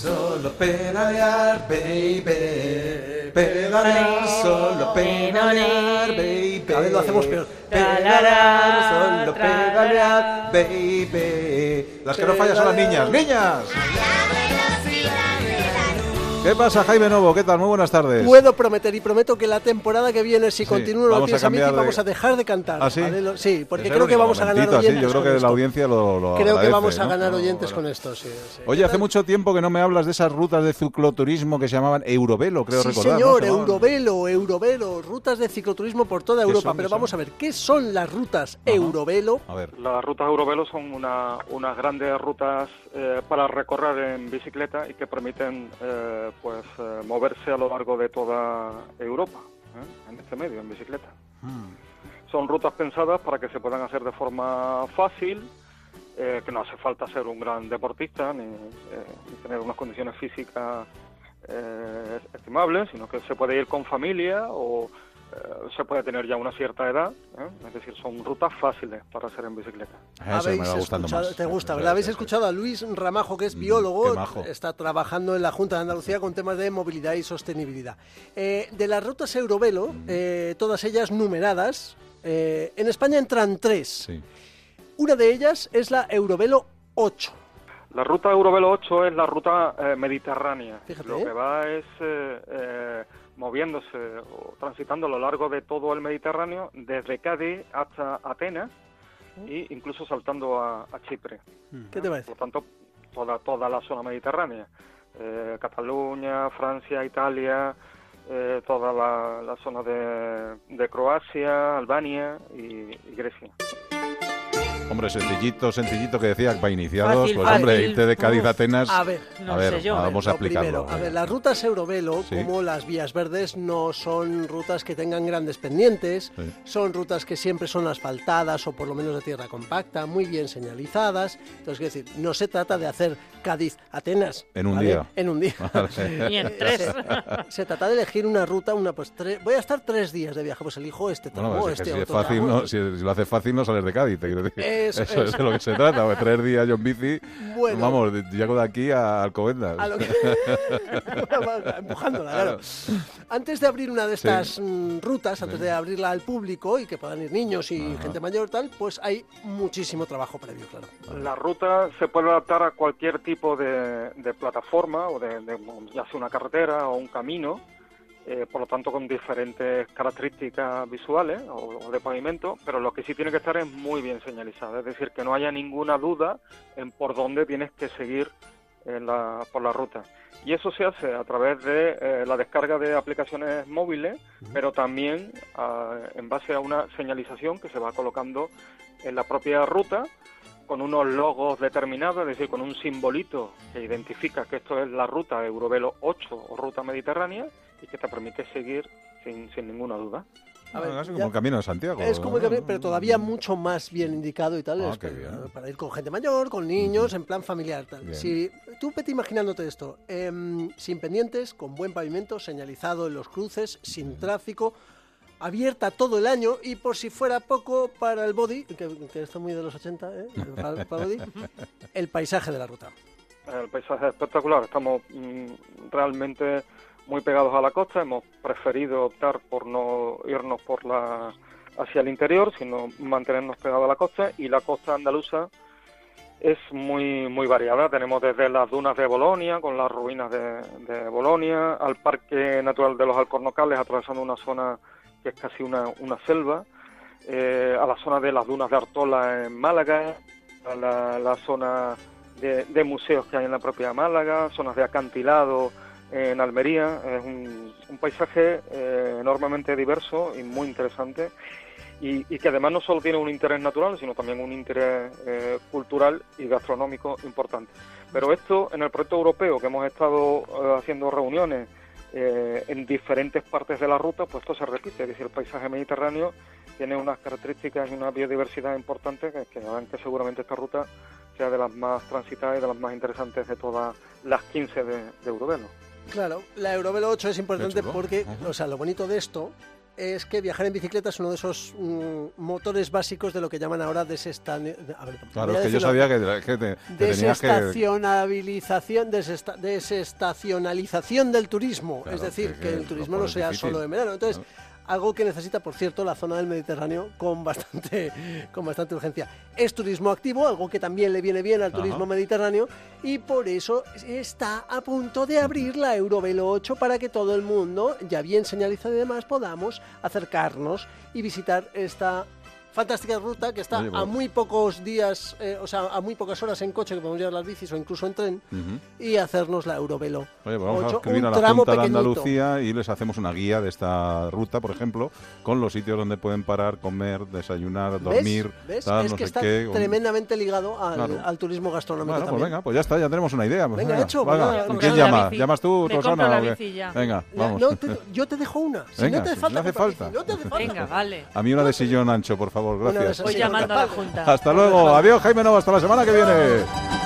Solo pedalear, baby. Pedalear, solo pedalear, baby. Cada vez lo hacemos peor. Pedalear, solo pedalear, baby. Las que no fallan son las niñas. ¡Niñas! ¿Qué pasa, Jaime Novo? ¿Qué tal? Muy buenas tardes. Puedo prometer y prometo que la temporada que viene, si continúan los vamos a de- vamos a dejar de cantar. ¿Ah, sí? ¿vale? Lo- Sí, porque creo que vamos a ganar momentito, así, oyentes. Yo creo que esto. la audiencia lo, lo Creo que vamos a ganar No, oyentes bueno. con esto, sí. sí. Oye, hace mucho tiempo que no me hablas de esas rutas de cicloturismo que se llamaban Eurovelo, creo sí, recordar. ¿no? señor, Eurovelo, Eurovelo, rutas de cicloturismo por toda Europa. son, Pero vamos a ver, ¿qué son las rutas Eurovelo? A ver. Las rutas Eurovelo son una, unas grandes rutas eh, para recorrer en bicicleta y que permiten eh, pues eh, moverse a lo largo de toda Europa ¿eh? en este medio, en bicicleta. Son rutas pensadas para que se puedan hacer de forma fácil, eh, que no hace falta ser un gran deportista ni, ni tener unas condiciones físicas eh, estimables, sino que se puede ir con familia o se puede tener ya una cierta edad, ¿eh? es decir, son rutas fáciles para hacer en bicicleta. Eso me va gustando escuchado, más. te gusta, ¿verdad? Habéis escuchado a Luis Ramajo, que es Mm, biólogo, está trabajando en la Junta de Andalucía con temas de movilidad y sostenibilidad. Eh, de las rutas Eurovelo, eh, todas ellas numeradas, eh, en España entran tres. Sí. Una de ellas es la Eurovelo 8. La ruta Eurovelo 8 es la ruta eh, mediterránea. Fíjate, Lo que va es eh, eh, moviéndose o transitando a lo largo de todo el Mediterráneo, desde Cádiz hasta Atenas e incluso saltando a, a Chipre. ¿Qué te parece? Por tanto, toda, toda la zona mediterránea. Eh, Cataluña, Francia, Italia, eh, toda la, la zona de, de Croacia, Albania y, y Grecia. Hombre, sencillito, sencillito que decía para iniciados. Fácil, pues hombre, irte de Cádiz Uf. a Atenas. A ver, No a ver, sé yo. vamos a Lo explicarlo. primero, a ver, las rutas Eurovelo, Sí. como las vías verdes, no son rutas que tengan grandes pendientes, Sí. son rutas que siempre son asfaltadas o por lo menos de tierra compacta, muy bien señalizadas. Entonces, quiero decir, no se trata de hacer Cádiz-Atenas. En un ¿vale? día. En un día. Y en tres. Se, se trata de elegir una ruta, una pues tres, voy a estar tres días de viaje, pues elijo este tramo, Bueno, es este si, es otro fácil, tramo, no, si, si lo haces fácil, no sales de Cádiz. Te quiero decir. Eso, Eso, es de lo que se trata. pues, tres días yo en bici. Bueno. Vamos, llego de aquí a Alcobendas. A lo que- empujándola, claro. Antes de abrir una de estas mm, rutas, antes de abrirla al público y que puedan ir niños y gente mayor tal, pues hay muchísimo trabajo previo, claro. La ruta se puede adaptar a cualquier tipo de, de plataforma, o de, de- ya sea una carretera o un camino, eh, por lo tanto con diferentes características visuales o, o de pavimento, pero lo que sí tiene que estar es muy bien señalizado, es decir, que no haya ninguna duda en por dónde tienes que seguir en la- por la ruta. Y eso se hace a través de eh, la descarga de aplicaciones móviles, pero también ah, en base a una señalización que se va colocando en la propia ruta con unos logos determinados, es decir, con un simbolito que identifica que esto es la ruta Eurovelo 8 o ruta mediterránea y que te permite seguir sin, sin ninguna duda. A ver, Ah, casi ya- como el camino de Santiago. Es como el ¿no? camino, pero todavía mucho más bien indicado y tal, Ah, es qué para, ir con gente mayor, con niños, en plan familiar. Tal. Bien. Si tú, Peti, imaginándote esto, em, sin pendientes, con buen pavimento, señalizado en los cruces, sin tráfico, abierta todo el año y por si fuera poco para el body, que, que está muy de los 80, ¿eh? para, para el body, el paisaje de la ruta. El paisaje es espectacular, estamos mm, realmente muy pegados a la costa, hemos preferido optar por no irnos por la hacia el interior, sino mantenernos pegados a la costa y la costa andaluza es muy muy variada. Tenemos desde las dunas de Bolonia, con las ruinas de, de Bolonia, al Parque Natural de los Alcornocales, atravesando una zona que es casi una, una selva, eh, a la zona de las dunas de Artola en Málaga, a la, zona de, de museos que hay en la propia Málaga, zonas de acantilado en Almería. Es un, paisaje eh, enormemente diverso y muy interesante y, que además no solo tiene un interés natural, sino también un interés eh, cultural y gastronómico importante. Pero esto en el proyecto europeo que hemos estado eh, haciendo reuniones eh, en diferentes partes de la ruta, pues esto se repite, es decir, el paisaje mediterráneo tiene unas características y una biodiversidad importante que, que harán que seguramente esta ruta sea de las más transitadas y de las más interesantes de todas las 15 de, de. Claro, la Eurovelo 8 es importante porque, Ajá. o sea, lo bonito de esto es que viajar en bicicleta es uno de esos mm, motores básicos de lo que llaman ahora desestani- a ver, Claro, voy a es que yo decirlo. sabía que, que te, que tenías que... Desestacionalización, desesta- desestacionalización del turismo, Claro, es decir, que- el turismo no sea difícil. solo en verano. Entonces. Algo que necesita, por cierto, la zona del Mediterráneo con bastante, con bastante urgencia. Es turismo activo, algo que también le viene bien al Ajá. turismo mediterráneo, y por eso está a punto de abrir la Eurovelo 8 para que todo el mundo, ya bien señalizado y demás, podamos acercarnos y visitar esta fantástica ruta que está Oye, a muy pocos días, eh, o sea, a muy pocas horas en coche que podemos llevar las bicis o incluso en tren Ujú. y hacernos la Eurovelo. Oye, pues vamos a escribir a la Junta de. Andalucía y les hacemos una guía de esta ruta, por ejemplo, con los sitios donde pueden parar, comer, desayunar, dormir, ¿Ves? tal, es no que sé está qué. un- tremendamente ligado al, Claro. al turismo gastronómico Bueno, pues venga, pues ya está, ya tenemos una idea. Pues Venga, hecho, venga. venga, ¿Quién comprar la llama? bici. ¿Llamas tú, Me Rosana? la bici ya. Venga, vamos. no, te- yo te dejo una. Si Venga, no te hace falta. Venga, vale. A mí una de sillón ancho, por favor, Gracias. esas Voy sí, llamando a la comprar. Junta. Hasta luego. Adiós, Jaime Nova. Hasta la semana que viene.